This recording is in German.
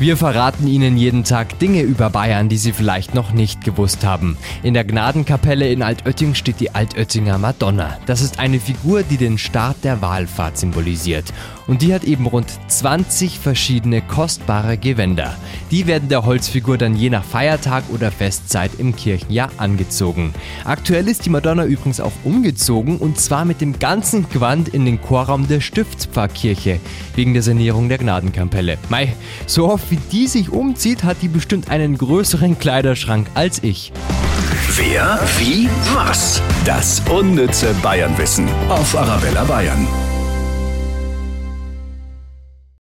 Wir verraten Ihnen jeden Tag Dinge über Bayern, die Sie vielleicht noch nicht gewusst haben. In der Gnadenkapelle in Altötting steht die Altöttinger Madonna. Das ist eine Figur, die den Start der Wallfahrt symbolisiert. Und die hat eben rund 20 verschiedene kostbare Gewänder. Die werden der Holzfigur dann je nach Feiertag oder Festzeit im Kirchenjahr angezogen. Aktuell ist die Madonna übrigens auch umgezogen und zwar mit dem ganzen Gewand in den Chorraum der Stiftspfarrkirche wegen der Sanierung der Gnadenkapelle. Mei, so oft wie die sich umzieht, hat die bestimmt einen größeren Kleiderschrank als ich. Wer, wie, was? Das unnütze Bayernwissen auf Arabella Bayern.